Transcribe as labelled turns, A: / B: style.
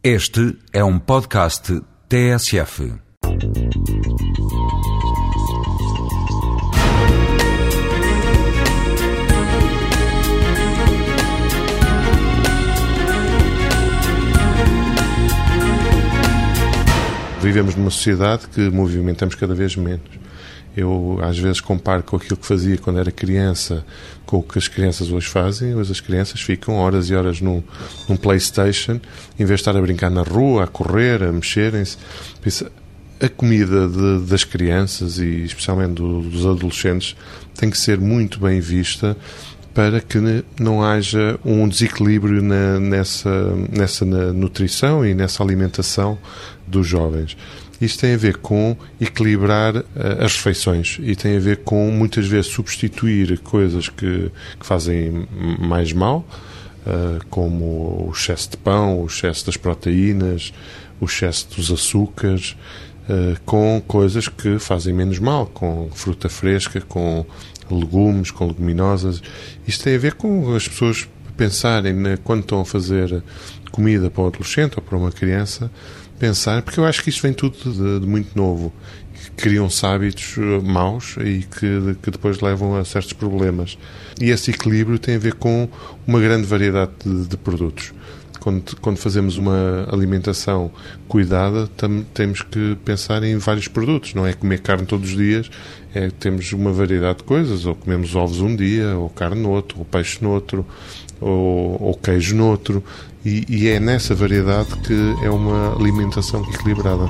A: Este é um podcast TSF.
B: Vivemos numa sociedade que movimentamos cada vez menos. Eu, às vezes, comparo com aquilo que fazia quando era criança com o que as crianças hoje fazem. Hoje as crianças ficam horas e horas num, num PlayStation, em vez de estar a brincar na rua, a correr, a mexerem-se. A comida de, das crianças e especialmente do, dos adolescentes tem que ser muito bem vista para que não haja um desequilíbrio na, nessa, nessa na nutrição e nessa alimentação dos jovens. Isto tem a ver com equilibrar uh, as refeições e tem a ver com muitas vezes substituir coisas que, que fazem mais mal, uh, como o excesso de pão, o excesso das proteínas, o excesso dos açúcares, uh, com coisas que fazem menos mal, com fruta fresca, com legumes, com leguminosas. Isto tem a ver com as pessoas pensarem, né, quando estão a fazer comida para um adolescente ou para uma criança, pensar, porque eu acho que isto vem tudo de, de muito novo, criam-se hábitos eh, maus e que, que depois levam a certos problemas. E esse equilíbrio tem a ver com uma grande variedade de, de produtos. Quando, quando, fazemos uma alimentação cuidada, tam, temos que pensar em vários produtos, não é comer carne todos os dias, é, temos uma variedade de coisas, ou comemos ovos um dia, ou carne no outro, ou peixe no outro, ou, ou queijo no outro, e, e é nessa variedade que é uma alimentação equilibrada.